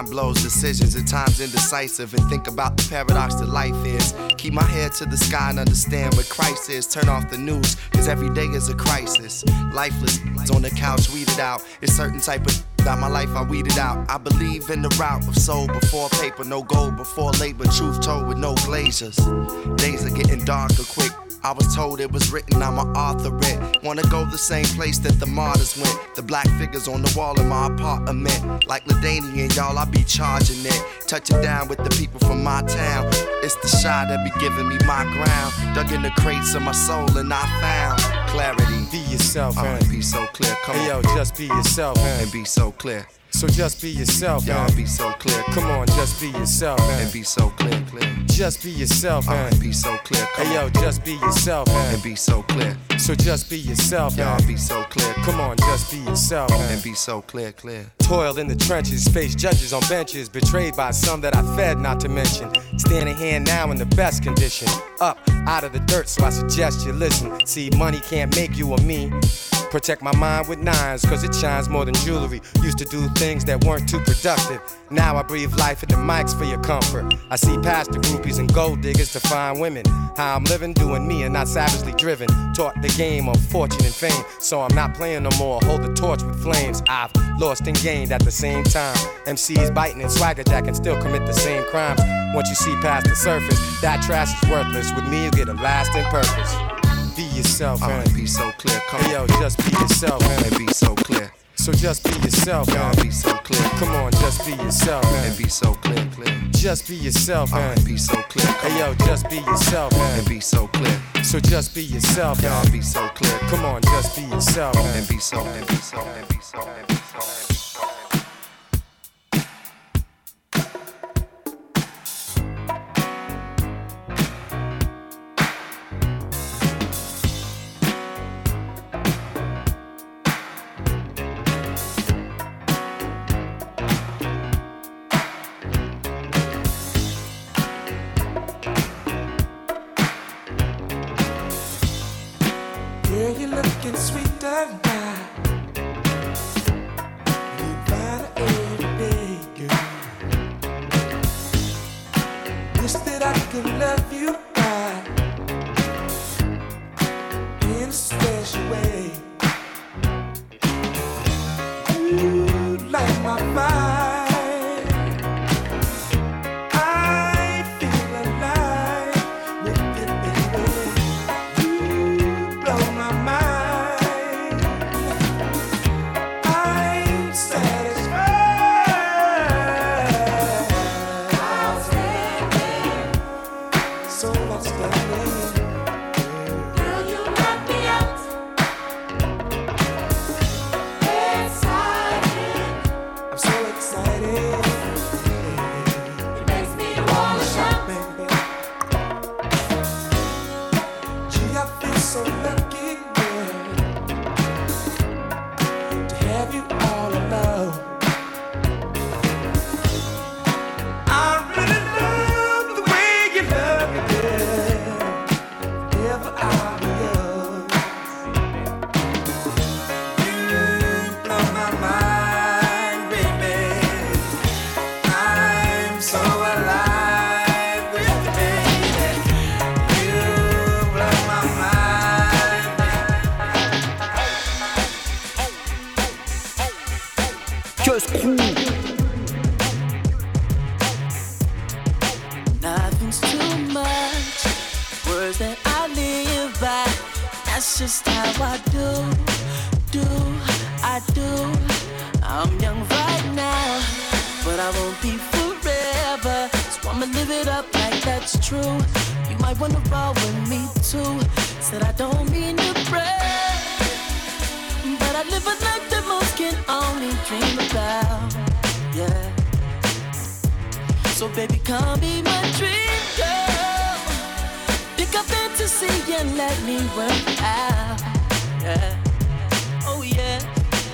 Mind blows decisions, at times indecisive, and think about the paradox that life is. Keep my head to the sky and understand what Christ is. Turn off the news, cause every day is a crisis. Lifeless on the couch, weeded out. It's certain type of Got my life, I weeded out. I believe in the route of soul before paper, no gold before labor, truth told with no glazers. Days are getting darker quick. I was told it was written, I'm an author it. Wanna go the same place that the martyrs went. The black figures on the wall in my apartment. Like LaDainian, y'all, I be charging it. Touching down with the people from my town. It's the shy that be giving me my ground. Dug in the crates of my soul and I found clarity. Be yourself, man. Uh, be so clear, come hey, on. yo, just be yourself, man. And be so clear. So just be yourself, Y'all man. be so clear. Come on, just be yourself, man. And be so clear, clear. Just be yourself, Uh, man. and be so clear, come Hey yo, on. just be yourself, man. And be so clear. So just be yourself, Y'all man. be so clear. Come on, just be yourself, man. And be so clear, clear. Toil in the trenches, face judges on benches, betrayed by some that I fed, not to mention. Standing here now in the best condition, up out of the dirt, so I suggest you listen. See, money can't make you or me. Protect my mind with nines, cause it shines more than jewelry. Used to do things that weren't too productive. Now I breathe life into mics for your comfort. I see past the groupies and gold diggers to find women. How I'm living, doing me and not savagely driven. Taught the game of fortune and fame, so I'm not playing no more. Hold the torch with flames. I've lost and gained at the same time. MCs biting and swagger jack and still commit the same crimes. Once you see past the surface, that trash is worthless. With me, you get a lasting purpose. Be yourself, Uh, man. and be so clear, come Hey on. yo, just be yourself, man. And be so clear. So just be yourself, man. be so clear. Come on, just be yourself, man. And be so clear, clear. Just be yourself, Uh, man. and be so clear, come Hey yo, on. just be yourself, man. And be so clear. So just be yourself, Y'all be so clear. Come on, just be yourself, man. And be so, and be so, and be so, and be so, and be so. You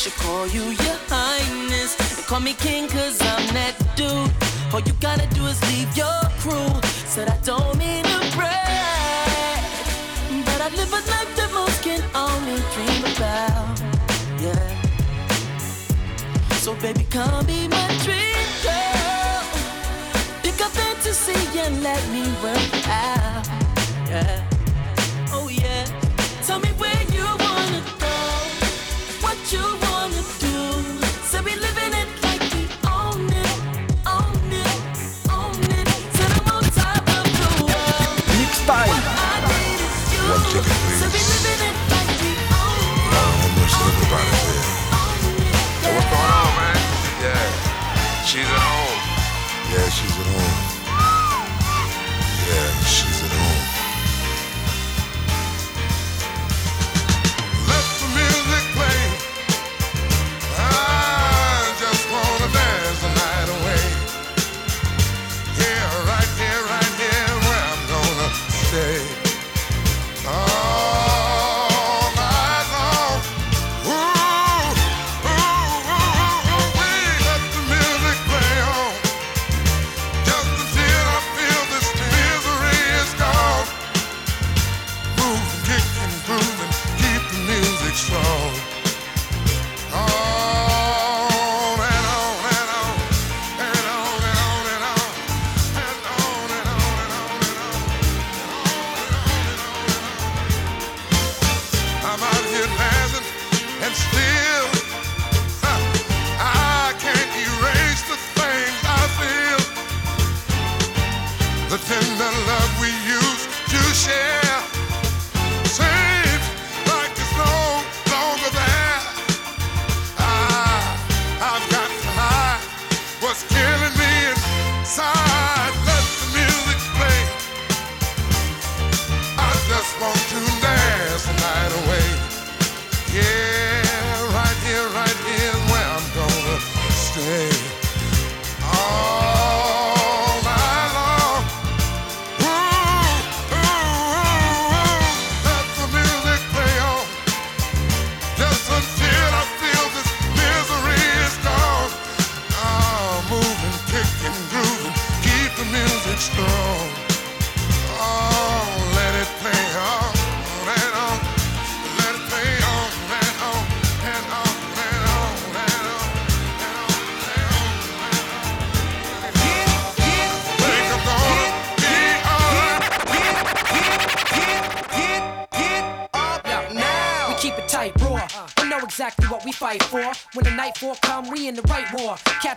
should call you your highness. And call me king, cause I'm that dude. All you gotta do is leave your crew. Said I don't mean to brag. But I live a life that most can only dream about. Yeah. So baby, come be my dream girl. Pick a fantasy and let me work out. Yeah.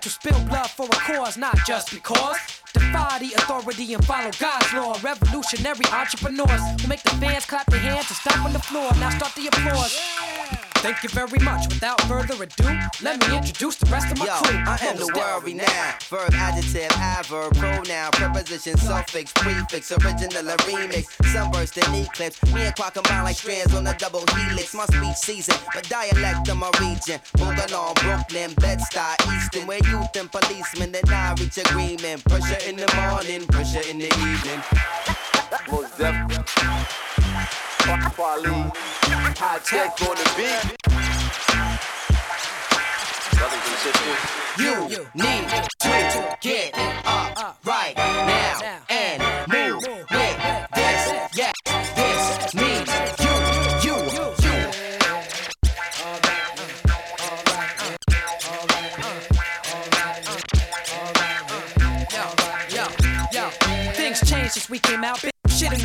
Will spill blood for a cause, not just because. Defy the authority and follow God's law. Revolutionary entrepreneurs who make the fans clap their hands and stomp on the floor. Now start the applause. Thank you very much. Without further ado, let me introduce the rest of my Yo, crew. I am the world renowned. Verb, adjective, adverb, pronoun, preposition, suffix, prefix, original or remix. Sunburst and eclipse. Me and Quack combine like strands on a double helix. My speech season, but dialect of my region. Boogalong, Brooklyn, Bed-Stuy, Easton. Where youth and policemen and I reach agreement. Pressure in the morning, pressure in the evening. Most definitely. You need to get up right now and move with this. Yes, this means you, you, you. Yo, yo, things changed since we came out.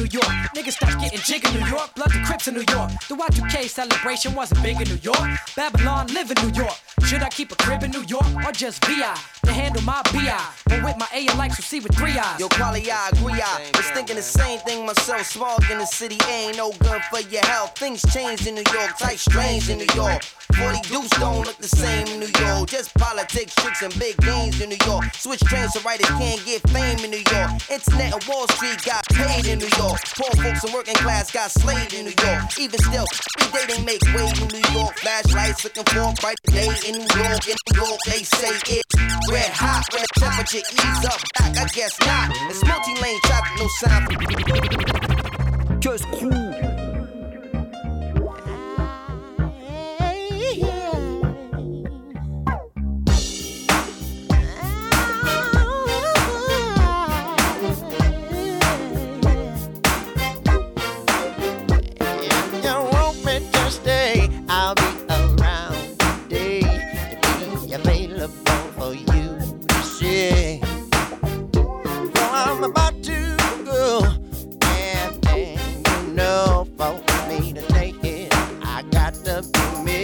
Big shit in New York. Niggas stopped getting jig in New York. Blood the Crips in New York. The Y2K celebration wasn't big in New York. Babylon live in New York. Should I keep a crib in New York or just VI to handle my BI? But with my A and likes, you see with three eyes. Yo, quality, I agree. I was thinking the same thing myself. Smog in the city ain't no good for your health. Things change in New York, tight strange in New York. 40 deuce don't look the same in New York. Just politics, tricks, and big games in New York. Switch trains so writers can't get fame in New York. Internet and Wall Street got paid in New York. Poor folks and working class got slayed in New York. Even still, every day they make way in New York. Flashlights looking for a bright day in New York. In New York, they say it's red hot when the temperature ease up. Back, I guess not. It's multi-lane traffic, no sign for. Just cool.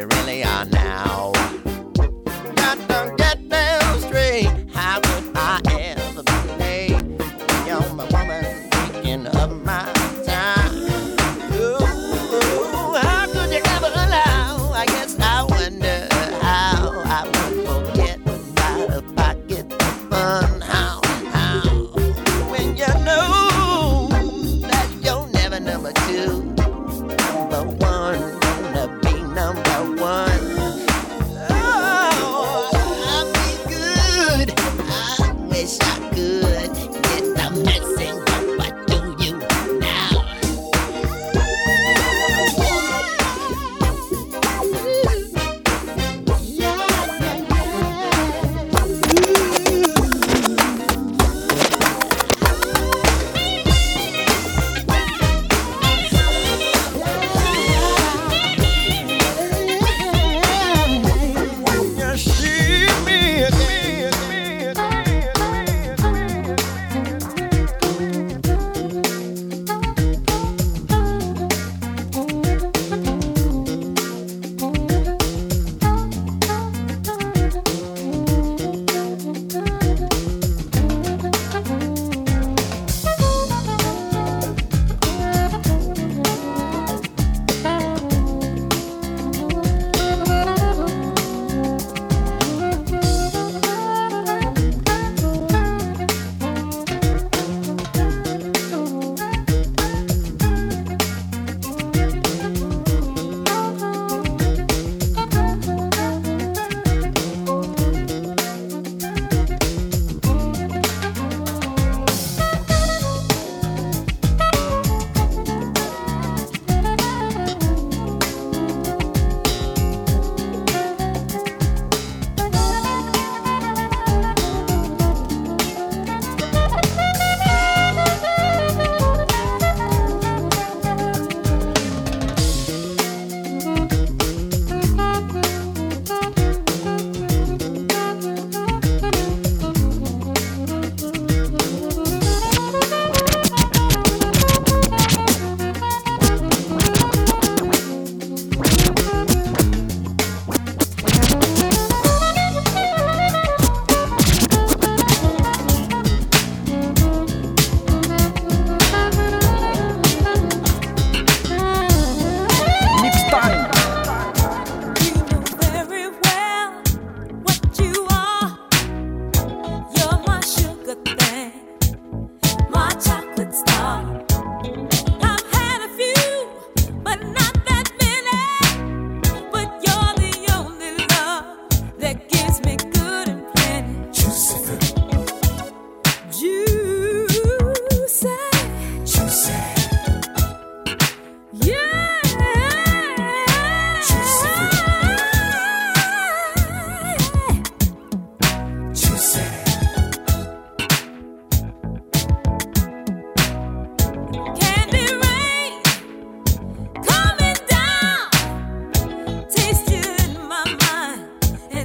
you really are now.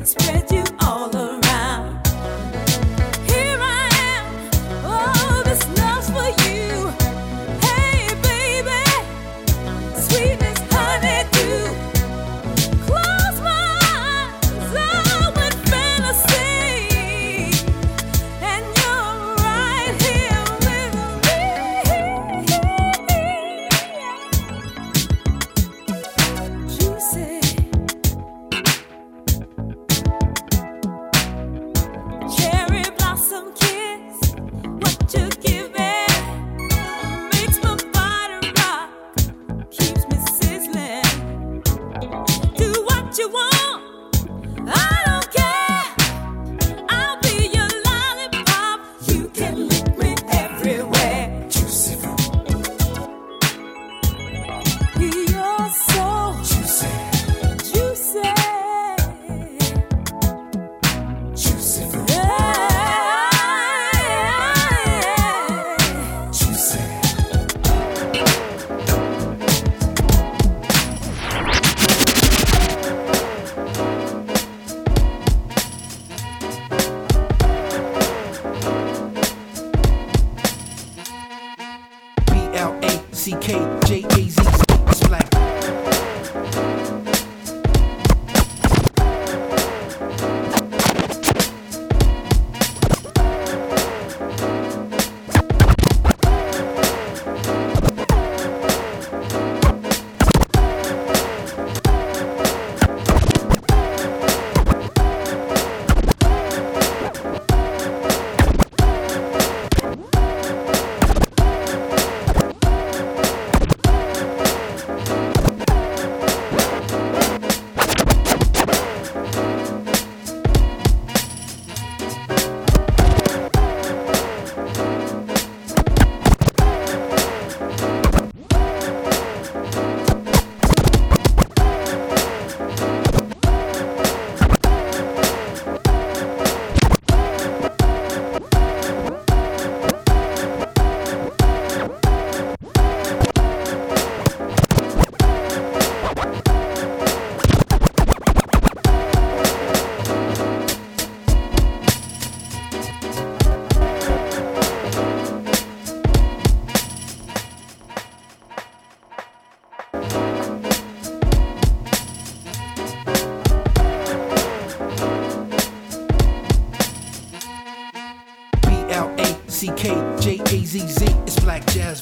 spread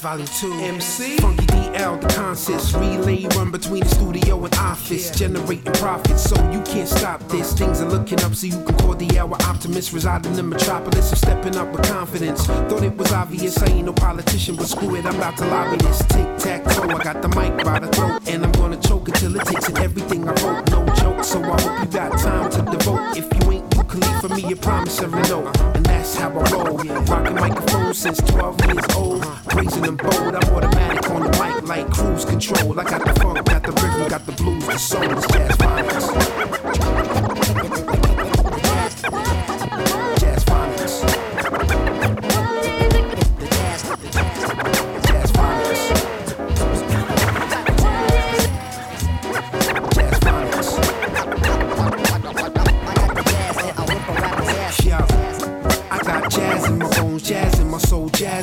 Volume 2. MC. Funky DL, the concepts. Relay run between the studio and office. Generating profits, so you can't stop this. Things are looking up, so you can call the hour optimist. Residing in the metropolis, I'm stepping up with confidence. Thought it was obvious, I ain't no politician, but screw it, I'm about to lobby this. Tic tac toe, I got the mic by the throat, and I'm gonna choke until it takes in everything I wrote. No joke, so I hope you got time to devote. If you ain't you for me a promise every note, and that's how I roll. Rocking microphones since 12 years old, raising them bold. I'm automatic on the mic like cruise control. I got the funk, got the rhythm, got the blues, the soul, Jazzphonics.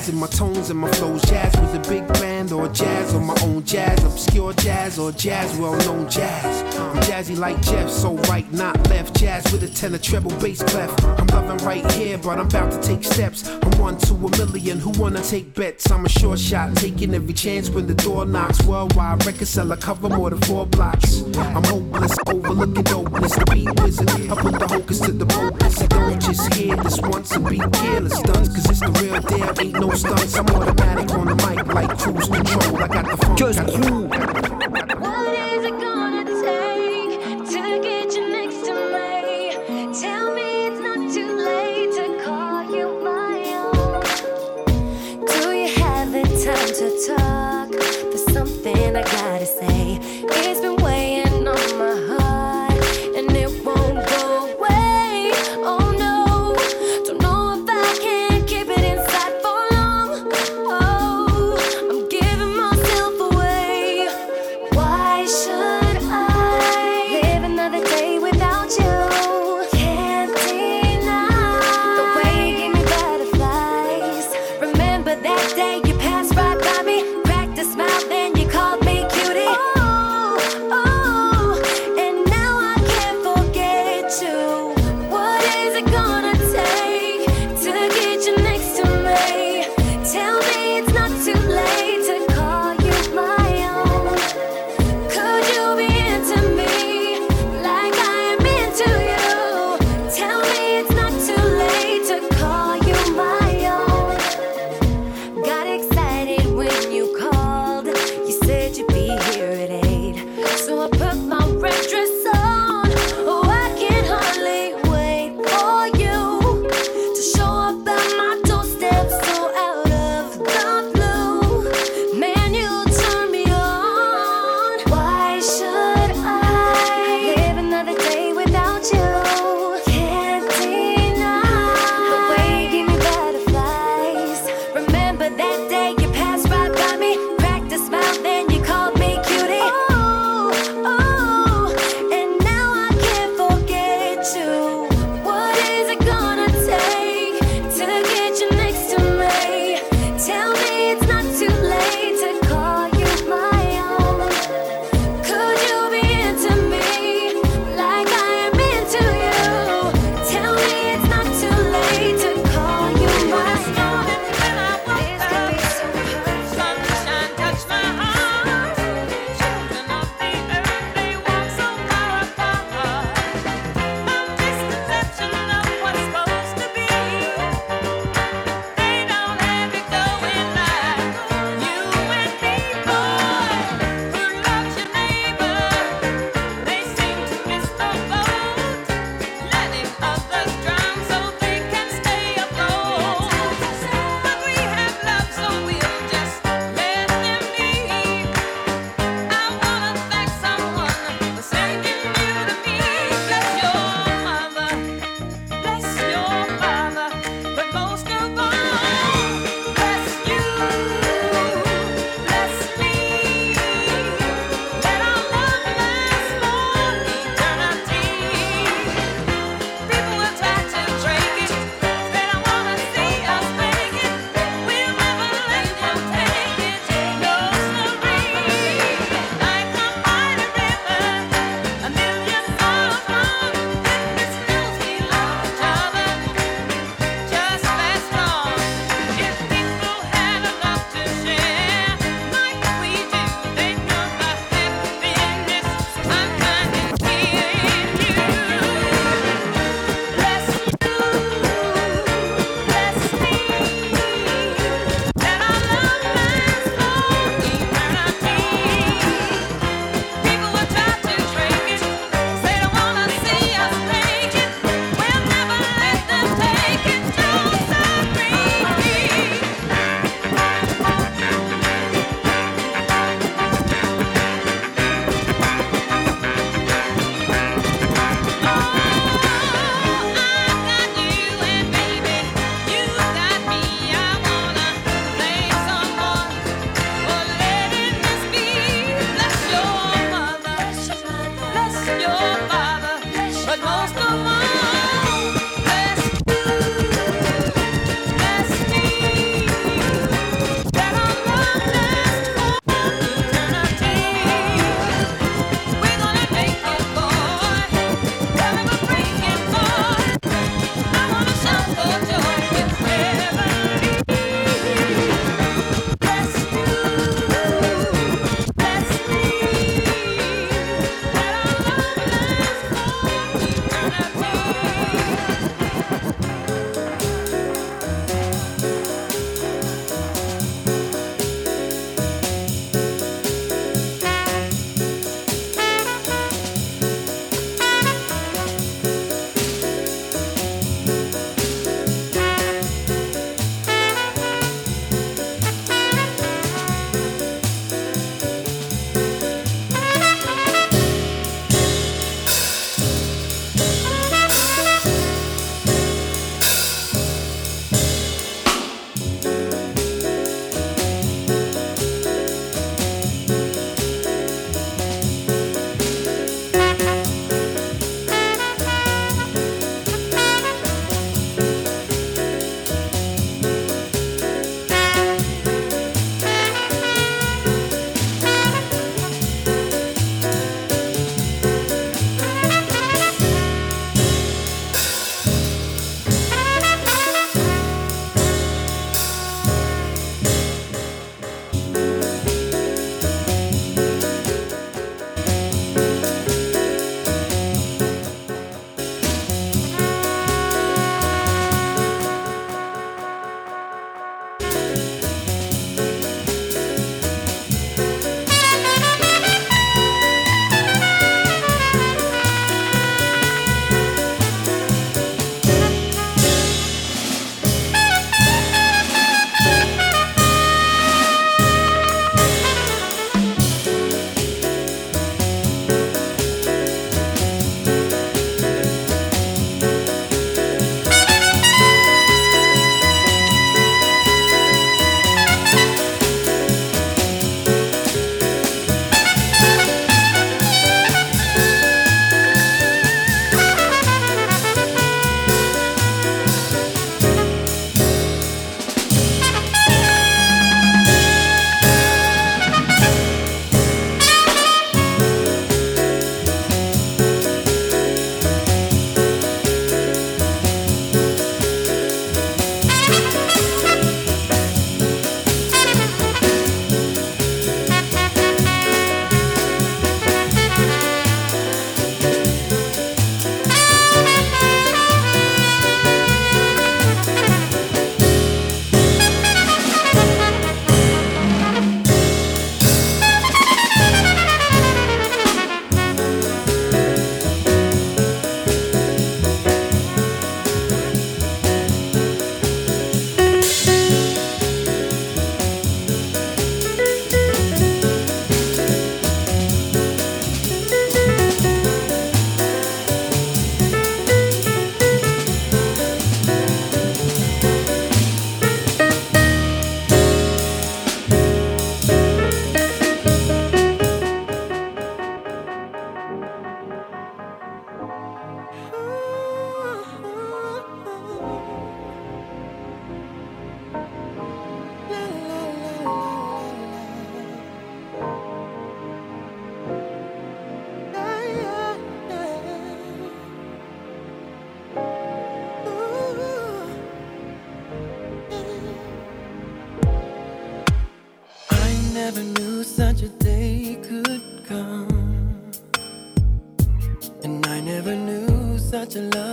In my tones and my flows. Jazz with a big band or jazz on my own jazz, obscure jazz or jazz, well known jazz. I'm jazzy like Jeff, so right, not left. Jazz with a tenor treble bass clef. I'm loving right here, but I'm about to take steps. I'm one to a million who wanna take bets. I'm a short shot, taking every chance when the door knocks. Worldwide record seller, cover more than four blocks. I'm hopeless, overlooking dopeness. The beat wizard, I put the hocus to the. So don't just hear this once and be careless. Stunts, cause it's the real deal, ain't no stunts. I'm automatic on the mic like cruise control. I got the funk. Just cool.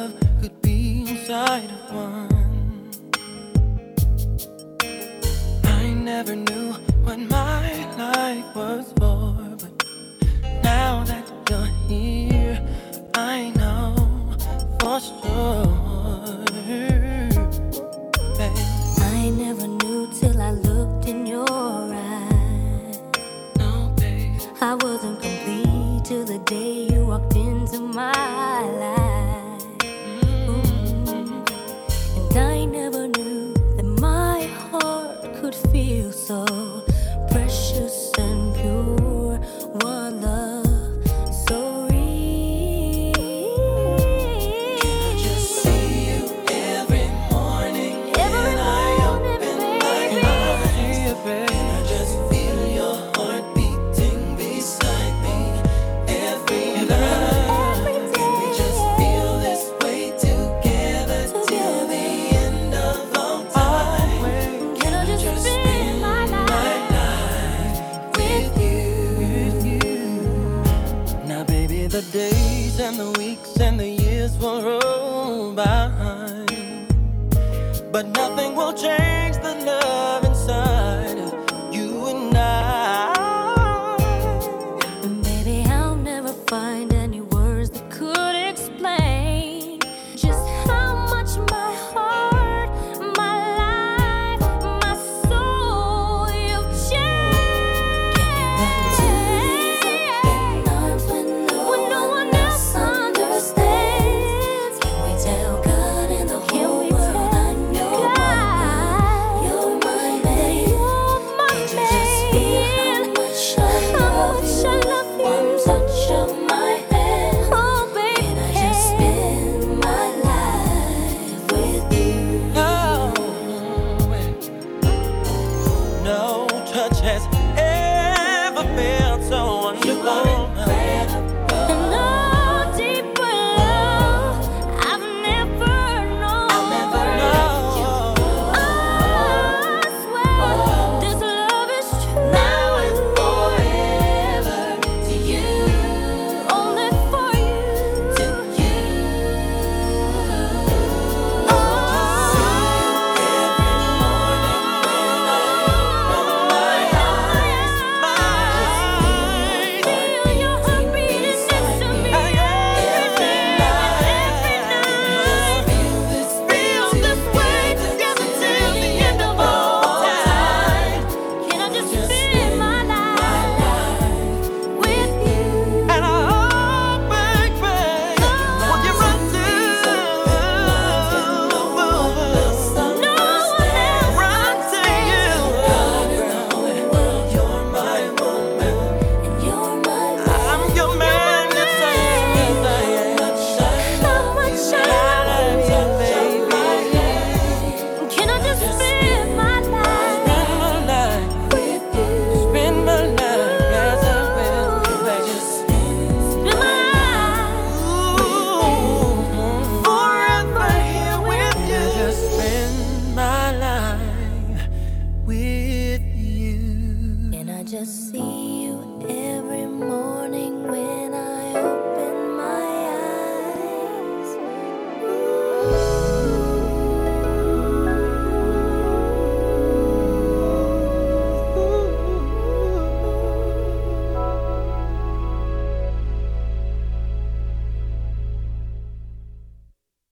Love could be inside of one. I never knew what my life was for, but now that you're here, I know for sure. Babe. I never knew till I looked in your eyes. No, babe. I wasn't complete till the day you walked into my life. estoy.